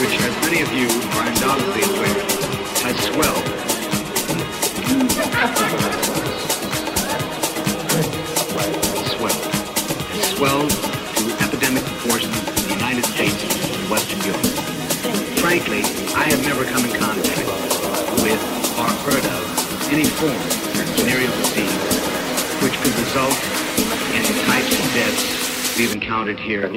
which, as many of you are undoubtedly aware, has swelled. swelled. Has swelled to epidemic proportions in the United States and Western Europe. Frankly, I have never come in contact with or heard of any form of venereal disease which could result in the types of deaths we've encountered here.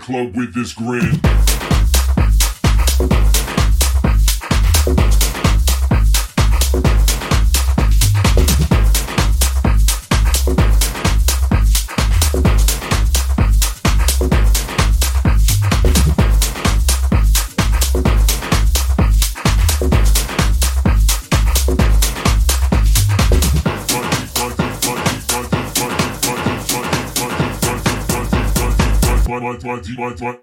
Club with this grin. What, what,